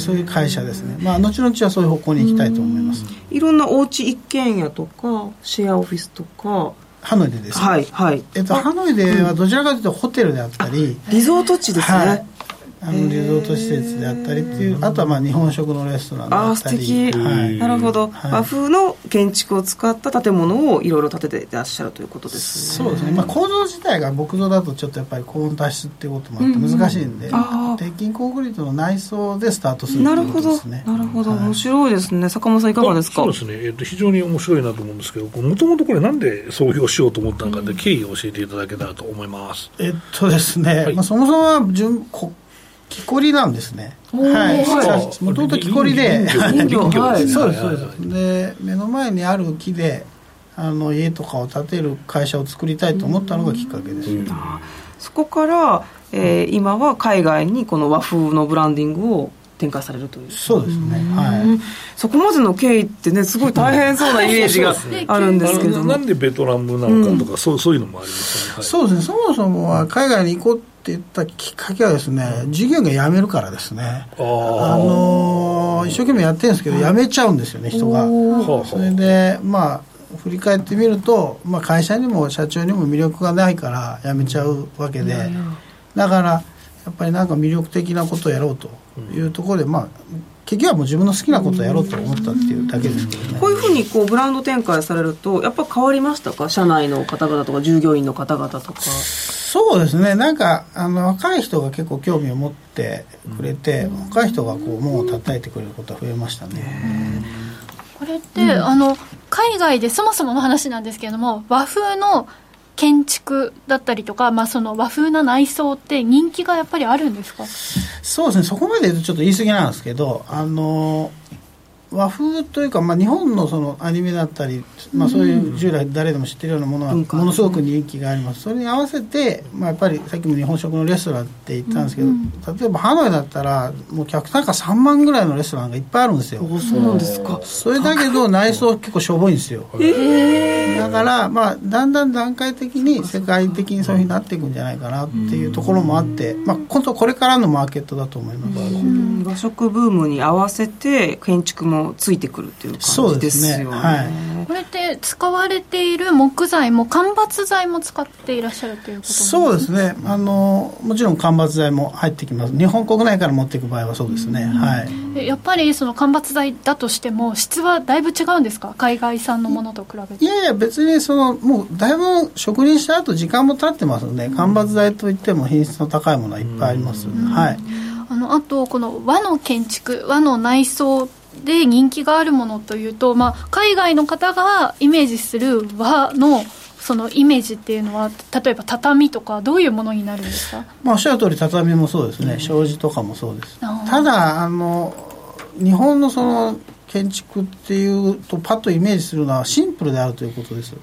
そういう会社ですね、まあ、後々はそういう方向に行きたいと思います、いろんなお家一軒家とかシェアオフィスとか。ハノイでですね、はいはい。えっと、ハノイではどちらかというとホテルであったり、リゾート地ですね、はいあのリゾート施設であったりっていうあとはまあ日本食のレストランであったり。あ素敵、はい、なるほど、はい、和風の建築を使った建物をいろいろ建てていらっしゃるということですね。そうですね、まあ、構造自体が木造だとちょっとやっぱり高温多湿っていうこともあって難しいんで、うんうん、鉄筋コンクリートの内装でスタートするということですね。なるほど。なるほど、面白いですね。坂本さんいかがですか？そうですね、えー、と非常に面白いなと思うんですけどもともとこれなんで創業しようと思ったのかで経緯を教えていただけたらと思います、えっとですね、はい、まあ、そもそもは順こ木こりなんですね。はい。もともと木こりで、はい、そうですそうです。で目の前にある木であの家とかを建てる会社を作りたいと思ったのがきっかけです。そこから、えー、今は海外にこの和風のブランディングを展開されるという。そうですね、はい、そこまでの経緯ってねすごい大変そうなイメージがあるんですけどなんでベトナムなのかとか、うん、そうそういうのもありますよね、はい、そうですね。そもそもは海外に行こうって言ったきっかけはですね授業が辞めるからですね。あのー、一生懸命やってるんですけど辞めちゃうんですよね人が。それでまあ振り返ってみると、まあ、会社にも社長にも魅力がないから辞めちゃうわけでだからやっぱりなんか魅力的なことをやろうというところで、まあ結局はもう自分の好きなことをやろうと思ったっていうだけですね。こういうふうにこうブランド展開されるとやっぱ変わりましたか？社内の方々とか従業員の方々とか。そうですね。なんかあの若い人が結構興味を持ってくれて、うん、若い人がこう門を叩いてくれることは増えましたね。これって、うん、あの海外でそもそもの話なんですけれども和風の建築だったりとか、まあ、その和風な内装って人気がやっぱりあるんですか？そうですね。そこまで言うとちょっと言い過ぎなんですけどあの和風というか、まあ、日本のそのアニメだったり、まあ、そういう従来誰でも知ってるようなものはものすごく人気があります、それに合わせて、まあ、やっぱりさっきも日本食のレストランって言ったんですけど、例えばハノイだったらもう客単価3万ぐらいのレストランがいっぱいあるんですよ。そうなんですか。それだけど内装結構しょぼいんですよ、えー、だから、まあ、だんだん段階的に世界的にそういうふうになっていくんじゃないかなっていうところもあって、まあ、本当これからのマーケットだと思います。和食ブームに合わせて建築もついてくるっていう感じですよね。ね。はい、これって使われている木材も間伐材も使っていらっしゃるということそうですね。あのもちろん間伐材も入ってきます。日本国内から持っていく場合はそうですね、はい、やっぱりその間伐材だとしても質はだいぶ違うんですか？海外産のものと比べて。いやいや別にそのもうだいぶ職人した後時間も経ってますので間伐材といっても品質の高いものはいっぱいあります、はい。あのあとこの和の建築和の内装で人気があるものというと、まあ、海外の方がイメージする和のそのイメージっていうのは例えば畳とかどういうものになるんですか、まあ、おっしゃる通り畳もそうですね。障子とかもそうですただあの日本のその建築っていうとパッとイメージするのはシンプルであるということです。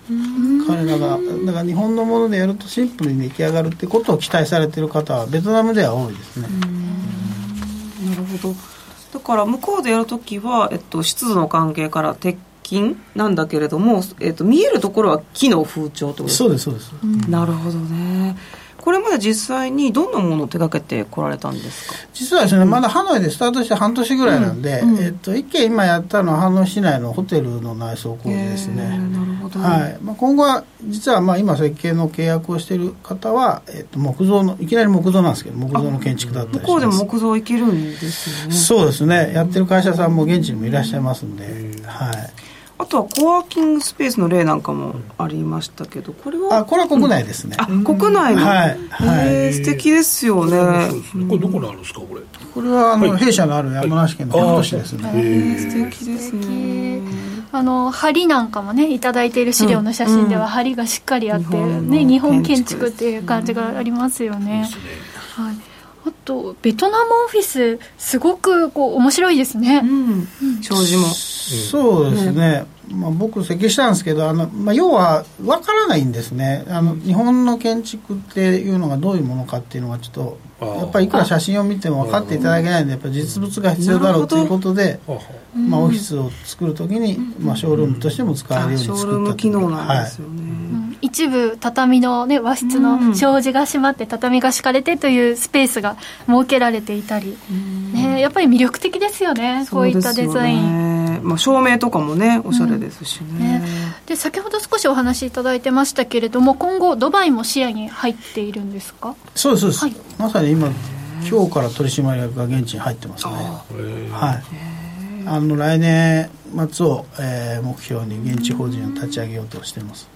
彼らがだから日本のものでやるとシンプルに出来上がるってことを期待されている方はベトナムでは多いですね。なるほどだから向こうでやるときは、えっと、湿度の関係から鉄筋なんだけれども、えっと、見えるところは木の風潮とそうですそうです、なるほどねこれまで実際にどんなものを手がけてこられたんですか？実はですね、うん、まだハノイでスタートして半年ぐらいなんで、うん。うん、えっと、一軒今やったのはハノイ市内のホテルの内装工事ですね。なるほど、はい。まあ、今後は実はまあ今設計の契約をしている方は、えっと、木造のいきなり木造なんですけど木造の建築だったり向こうでも木造いけるんですよね。そうですね。やってる会社さんも現地にもいらっしゃいますんで、はいあとはコワーキングスペースの例なんかもありましたけど、これは？あこれは国内ですね。あ国内の、はい、はい、素敵ですよね。これどこにあるんですかこれ？これはあの、弊社のある山梨県の北杜市ですね。素敵ですね。あの梁なんかもね頂いている資料の写真では梁がしっかりあって、ね日本建築っていう感じがありますよね。はい。あとベトナムオフィスすごくこう面白いですね、うん、障子も。そうですね、まあ、僕設計したんですけどあの、まあ、要は分からないんですね。あの日本の建築っていうのがどういうものかっていうのがちょっとやっぱりいくら写真を見ても分かっていただけないんでやっぱ実物が必要だろうということで、まあ、オフィスを作るときに、まあ、ショールームとしても使えるように作ったショールーム機能なんですよね、はい。一部畳の、ね、和室の障子が閉まって畳が敷かれてというスペースが設けられていたり、ね、やっぱり魅力的ですよねこういったデザイン、まあ、照明とかもねおしゃれですしね。うん。ね、で先ほど少しお話しいただいてましたけれども今後ドバイも視野に入っているんですか？そうですそうです、はい、まさに今今日から取締役が現地に入ってますね。はいあの来年末を、えー、目標に現地法人を立ち上げようとしています。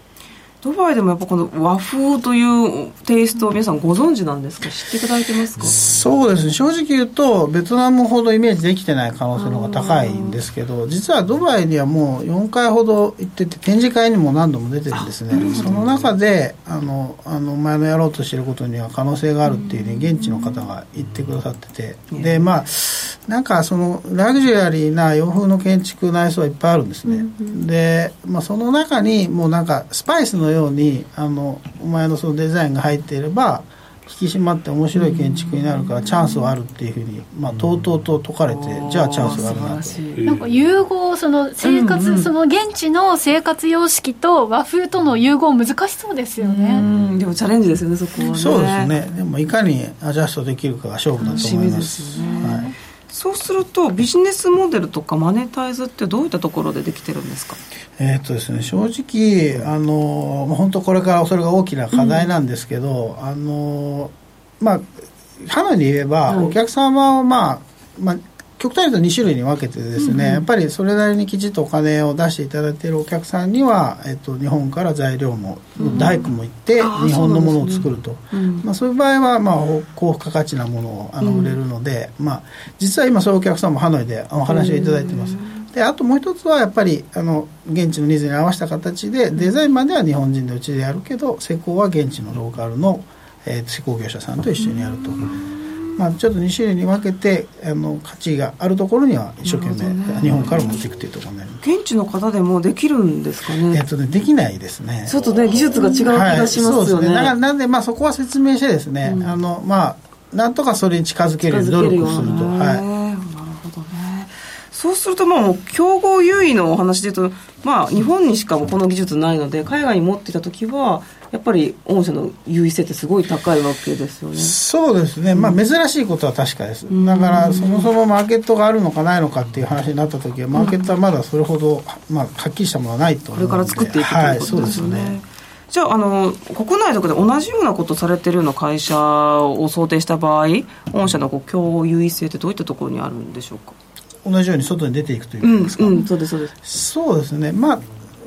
ドバイでもやっぱこの和風というテイストを皆さんご存知なんですか？知っていただいてますか？そうですね。正直言うとベトナムほどイメージできてない可能性の方が高いんですけど実はドバイにはもう4回ほど行ってて展示会にも何度も出てるんですね。その中であのあの前のやろうとしていることには可能性があるっていうふうに現地の方が言ってくださっててでまあなんかそのラグジュアリーな洋風の建築内装はいっぱいあるんですね、で、まあ、その中にもうなんかスパイスのようにあのお前のそのデザインが入っていれば引き締まって面白い建築になるからチャンスはあるっていうふうに、まあ、とうとうと解かれてじゃあチャンスがあるなと。なんか融合その生活、うんうん、その現地の生活様式と和風との融合難しそうですよね。でもチャレンジですよねそこはね。そうですね。でもいかにアジャストできるかが勝負だと思います、ね、はいそうするとビジネスモデルとかマネタイズってどういったところでできてるんですか？えっとですね正直あの本当これからそれが大きな課題なんですけど、うん、あのまあハノイで言えば、お客様をまあ、まあ、極端に言うと2種類に分けてですね、うんうん、やっぱりそれなりにきちっとお金を出していただいているお客さんには、えっと、日本から材料も、うん、大工も行って日本のものを作ると、ね。うん、まあ、そういう場合は、まあ、高付加価値なものをあの売れるので、まあ、実は今そういうお客さんもハノイでお話をいただいてます。であともう一つはやっぱりあの現地のニーズに合わせた形でデザインまでは日本人でうちでやるけど施工は現地のローカルの、えー、施工業者さんと一緒にやると。まあ、ちょっと2種類に分けてあの価値があるところには一生懸命、ね、日本から持っていくというところになります。現地の方でもできるんですかね？えっとねできないですね。ちょっとね技術が違う気がしますよね、はい、そうですねだからなんで、まあ、そこは説明してですね、うん、あのまあなんとかそれに近づけるように努力すると。はい。そうするともう競合優位のお話で言うと、まあ、日本にしかこの技術ないので海外に持っていた時はやっぱり御社の優位性ってすごい高いわけですよね。そうですね、まあ、珍しいことは確かです、だからそもそもマーケットがあるのかないのかっていう話になった時はマーケットはまだそれほど、まあ、はっきりしたものはないとこれから作っていくということですよね、はい、じゃああの国内とかで同じようなことされてるような会社を想定した場合御社のこう競合優位性ってどういったところにあるんでしょうか？同じように外に出ていくというですか、うんうん、そうですそうです。そうですね。まあ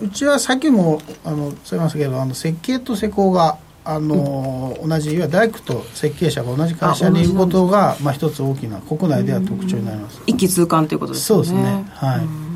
うちはさっきもあのそういましたけどあの設計と施工があの、うん、同じいわゆる大工と設計者が同じ会社にいることがまあ一つ大きな国内では特徴になります。一気通貫ということですね。そうですね。はい。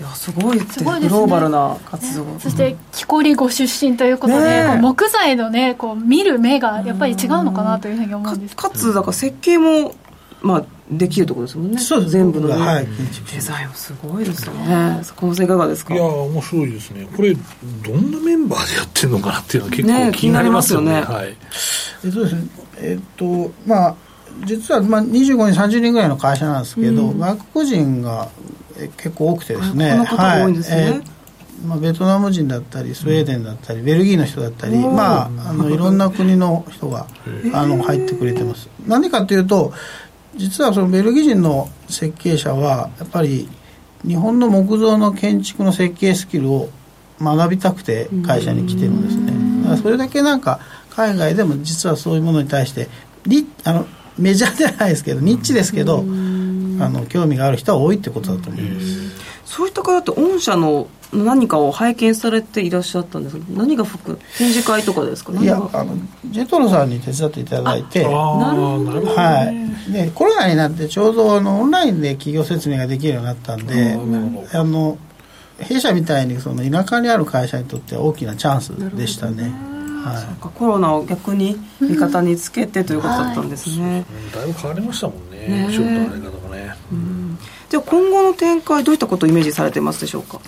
いやすごいすごい、ね、グローバルな活動、ね、そして木こりご出身ということで、ね、木材のねこう見る目がやっぱり違うのかなというふうに思うんですかつだから設計もまあできるってことですもんね。そう全部の、ね、はい、デザインすごいですよねこのいかがですか？いや面白いですね。これどんなメンバーでやってるのかなっていうのは結構気になりますよね。ねはいえっとですねえっとまあ実はまあ25人30人ぐらいの会社なんですけど、うん、外国人が結構多くてですね。はい、えまあ、ベトナム人だったりスウェーデンだったり、ベルギーの人だったり、まあ、あのいろんな国の人があの入ってくれてます。なんでかというと実はそのベルギー人の設計者はやっぱり日本の木造の建築の設計スキルを学びたくて会社に来てるんですね。だからそれだけなんか海外でも実はそういうものに対してリあのメジャーではないですけどニッチですけどあの興味がある人は多いってことだと思います。そういった方って御社の何かを拝見されていらっしゃったんです何が服？展示会とかですか？いやあのジェトロさんに手伝っていただいて。なるほど、はい。でコロナになってちょうどあのオンラインで企業説明ができるようになったんであの弊社みたいにその田舎にある会社にとっては大きなチャンスでしたね。はい、コロナを逆に味方につけてということだったんですね、うん、だいぶ変わりましたもんね。ね仕事のやり方もね、うんじゃあ今後の展開どういったことをイメージされてますでしょうか？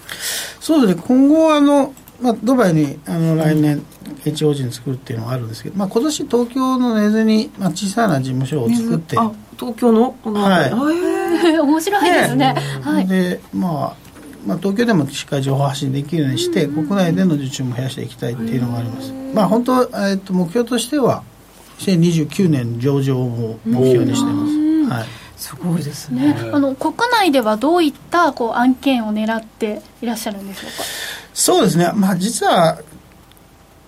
そうですね。今後あの、まあ、ドバイにあの来年 HOG に作るっていうのがあるんですけど、まあ、今年東京の根津に、まあ、小さな事務所を作って東京のこのはい。面白いですね、はい、でまあまあ、東京でもしっかり情報発信できるようにして、国内での受注も増やしていきたいっていうのがあります。まあ、本当、えっと、目標としては、2029年上場を目標にしています。はい。すごいですね、ね、あの国内ではどういったこう案件を狙っていらっしゃるんでしょうか？そうですね、まあ、実は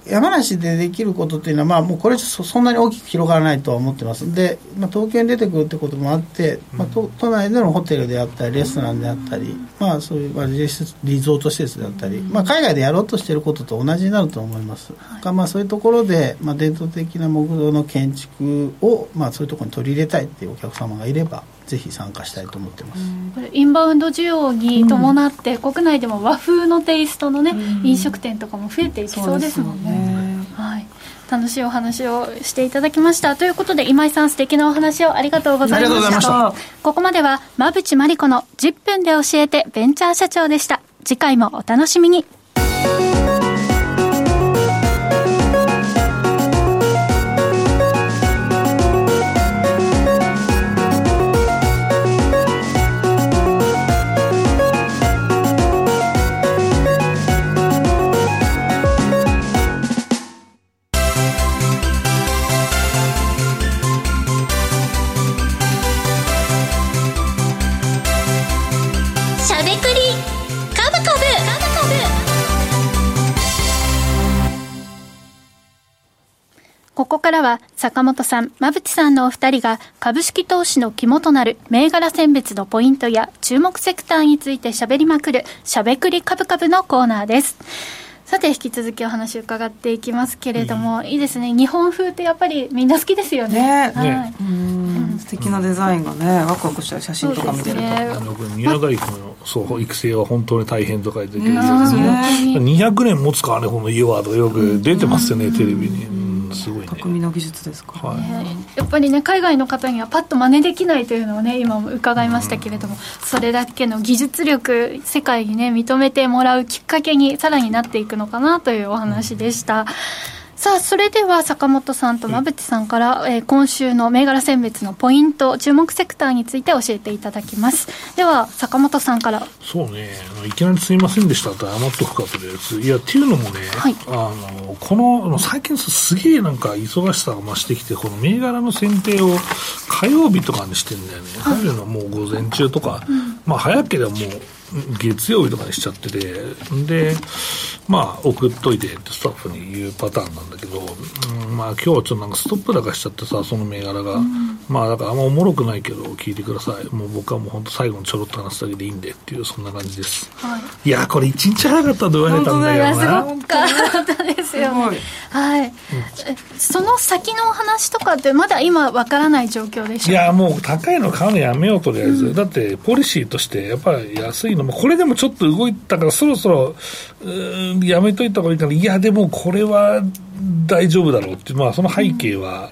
山梨でできることっていうのは、まあ、もうこれそんなに大きく広がらないとは思ってます。で、まあ、東京に出てくるってこともあって、まあ、都都内でのホテルであったりレストランであったり、まあ、そういう、まあ、リゾート施設であったり、まあ、海外でやろうとしていることと同じになると思います、はい、まあ、そういうところで、まあ、伝統的な木造の建築を、まあ、そういうところに取り入れたいっていうお客様がいればぜひ参加したいと思ってます、これインバウンド需要に伴って、国内でも和風のテイストのね、飲食店とかも増えていきそうですもんね。はい、楽しいお話をしていただきました。ということで今井さん素敵なお話をありがとうございました。ここまでは馬淵真理子の10分で教えてベンチャー社長でした。次回もお楽しみにここからは坂本さん、馬淵さんのお二人が株式投資の肝となる銘柄選別のポイントや注目セクターについて喋りまくるしゃべくり株株のコーナーです。さて引き続きお話伺っていきますけれども、うん、いいですね。日本風ってやっぱりみんな好きですよね。ね、はい、うん。素敵なデザインがねワクワクした写真とか見てると、ね、宮台君のそう育成は本当に大変と書いてて、ね、200年持つからねこの家はとよく出てますよね、テレビに。すごい、ね、匠の技術ですか、はい、やっぱりね海外の方にはパッと真似できないというのをね今も伺いましたけれども、うん、それだけの技術力世界にね認めてもらうきっかけにさらになっていくのかなというお話でした。うんさあそれでは坂本さんと馬淵さんから、えー、今週の銘柄選別のポイント注目セクターについて教えていただきます。では坂本さんから。そうね。いきなりすいませんでしたって謝っとくかとりあえずいやっていうのもね、はい、あのこの最近すげえなんか忙しさが増してきてこの銘柄の選定を火曜日とかにしてんだよね、はい、のはもう午前中とか、うん、まあ早ければもう月曜日とかにしちゃってて、で、まあ、送っといてってスタッフに言うパターンなんだけど、うん、まあ、今日ちょっとなんかストップ高しちゃってさ、その銘柄が、うん、まあ、だからあんまおもろくないけど、聞いてください。もう僕はもう本当最後にちょろっと話すだけでいいんでっていう、そんな感じです。はい、いや、これ一日早かったと言われたんだよな。すごかったですよ。はい、うん、その先の話とかってまだ今わからない状況でしょいや、もう高いの買うのやめようとりあえず。だって、ポリシーとして、やっぱり安いのども、これでもちょっと動いたから、そろそろやめといた方がいいから、いや、でもこれは大丈夫だろうって。いう、まあ、その背景は、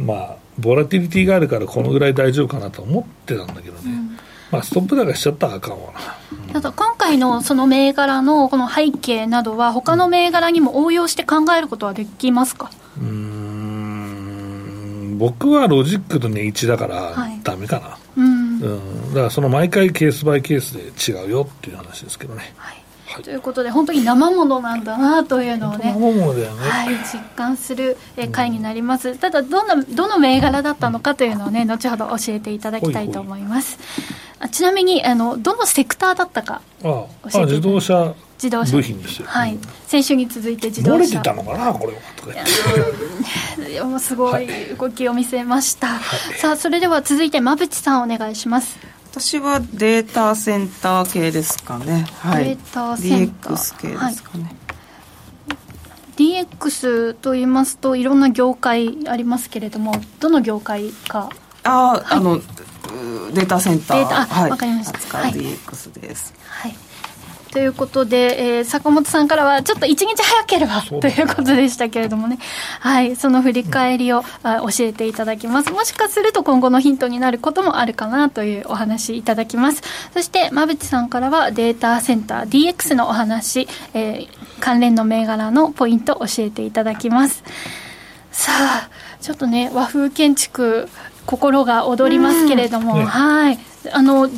うん、まあ、ボラティリティがあるから、このぐらい大丈夫かなと思ってたんだけどね。うん。まあ、ストップ高しちゃったらあかんわな。ただ今回のその銘柄のこの背景などは他の銘柄にも応用して考えることはできますか？うん。僕はロジックと値1だからダメかな、はい、うん、うん、だからその毎回ケースバイケースで違うよっていう話ですけどね、はい。ということで本当に生ものなんだなというのをねね、はい、実感する回になります、うん、ただどんなどの銘柄だったのかというのをね後ほど教えていただきたいと思いますあちなみにあのどのセクターだったか教えてあ自動車自動車。部品ですよ、はい、先週に続いて自動車。漏れてたのかなこれは。とかいやもうす。ごい動きを見せました、はい、さあそれでは続いて馬淵さんお願いします。私はデータセンター系ですかね。はい、データセンター。DX 系ですかね。はい。DX と言いますといろんな業界ありますけれどもどの業界か。あ、はい、あのデータセンター。データ。あ、はい、分かりました。扱う DX です、はい。ということで、えー、坂本さんからはちょっと一日早ければということでしたけれどもね、はい、その振り返りを、あ教えていただきます。もしかすると今後のヒントになることもあるかなというお話いただきます。そして、馬淵さんからはデータセンター DX のお話、えー、関連の銘柄のポイント教えていただきます。さあ、ちょっとね、和風建築、心が躍りますけれども、ね、はい。あの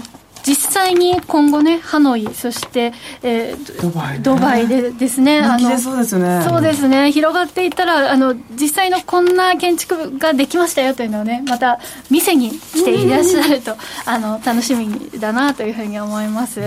実際に今後ね、ハノイ、そして、えー、ドバイ、ね、ドバイでですね、あのそうですね。そうですね、広がっていったらあの、実際のこんな建築ができましたよというのをね、また店に来ていらっしゃると、あの楽しみだなというふうに思います。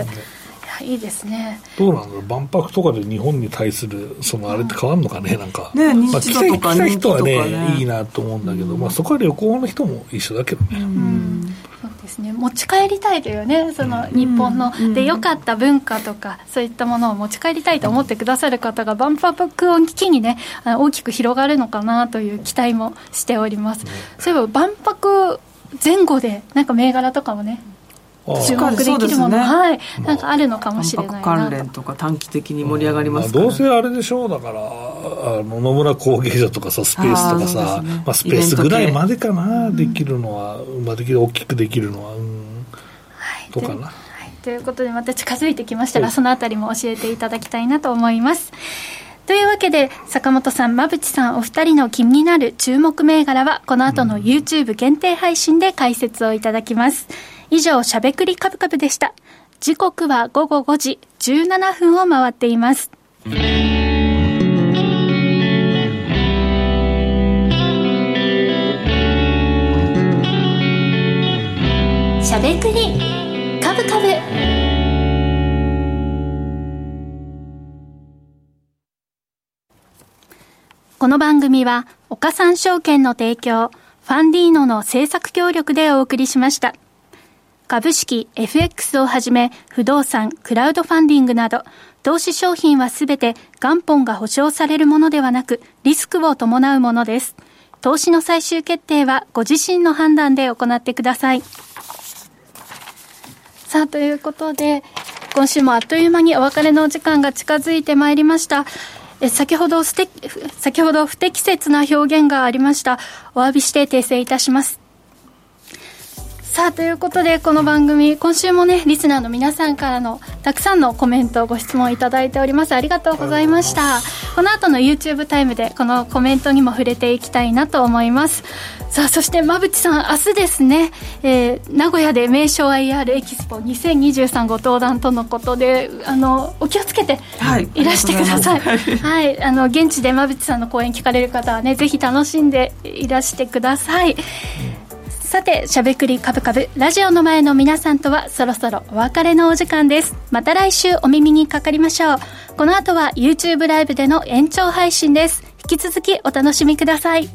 いいですね。どうなんだろう、万博とかで日本に対する、そのあれって変わるのかね、なんか。ね、まあ、来た人はね、いいなと思うんだけど、まあ、そこは旅行の人も一緒だけどね。うん。ですね。持ち帰りたいというね。その日本の、で良かった文化とかそういったものを持ち帰りたいと思ってくださる方が万博を機にね大きく広がるのかなという期待もしております、そういえば万博前後でなんか銘柄とかもね注目できるもの、ね、はい、なんかあるのかもしれない関連とか短期的に盛り上がりますから、まあ、どうせあれでしょうだからあの野村工芸所とかさスペースとかさ、ね、まあ、スペースぐらいまでかな。できるのは、まあ、できる大きくできるのは、うん、はい、どうかな。ということでまた近づいてきましたらそのあたりも教えていただきたいなと思います。というわけで坂本さん馬淵さんお二人の気になる注目銘柄はこの後の YouTube 限定配信で解説をいただきます、うん以上、しゃべくりカブカブでした。時刻は午後5時17分を回っています。しゃべくりカブカブ。この番組は、岡三証券の提供、ファンディーノの制作協力でお送りしました。株式、FX をはじめ、不動産、クラウドファンディングなど、投資商品はすべて元本が保証されるものではなく、リスクを伴うものです。投資の最終決定はご自身の判断で行ってください。さあ、ということで、今週もあっという間にお別れのお時間が近づいてまいりました。え先ほど先ほど不適切な表現がありました。お詫びして訂正いたします。さあということでこの番組今週もねリスナーの皆さんからのたくさんのコメントご質問いただいております。ありがとうございました。この後の YouTube タイムでこのコメントにも触れていきたいなと思います。さあそして馬淵さん明日ですね、えー、名古屋で名称 IR エキスポ2023ご登壇とのことであのお気をつけてい。らしてください、はい、はい、あの現地で馬淵さんの講演聞かれる方はねぜひ楽しんでいらしてください、さて、しゃべくりカブカブ、ラジオの前の皆さんとはそろそろお別れのお時間です。また来週お耳にかかりましょう。この後は YouTube ライブでの延長配信です。引き続きお楽しみください。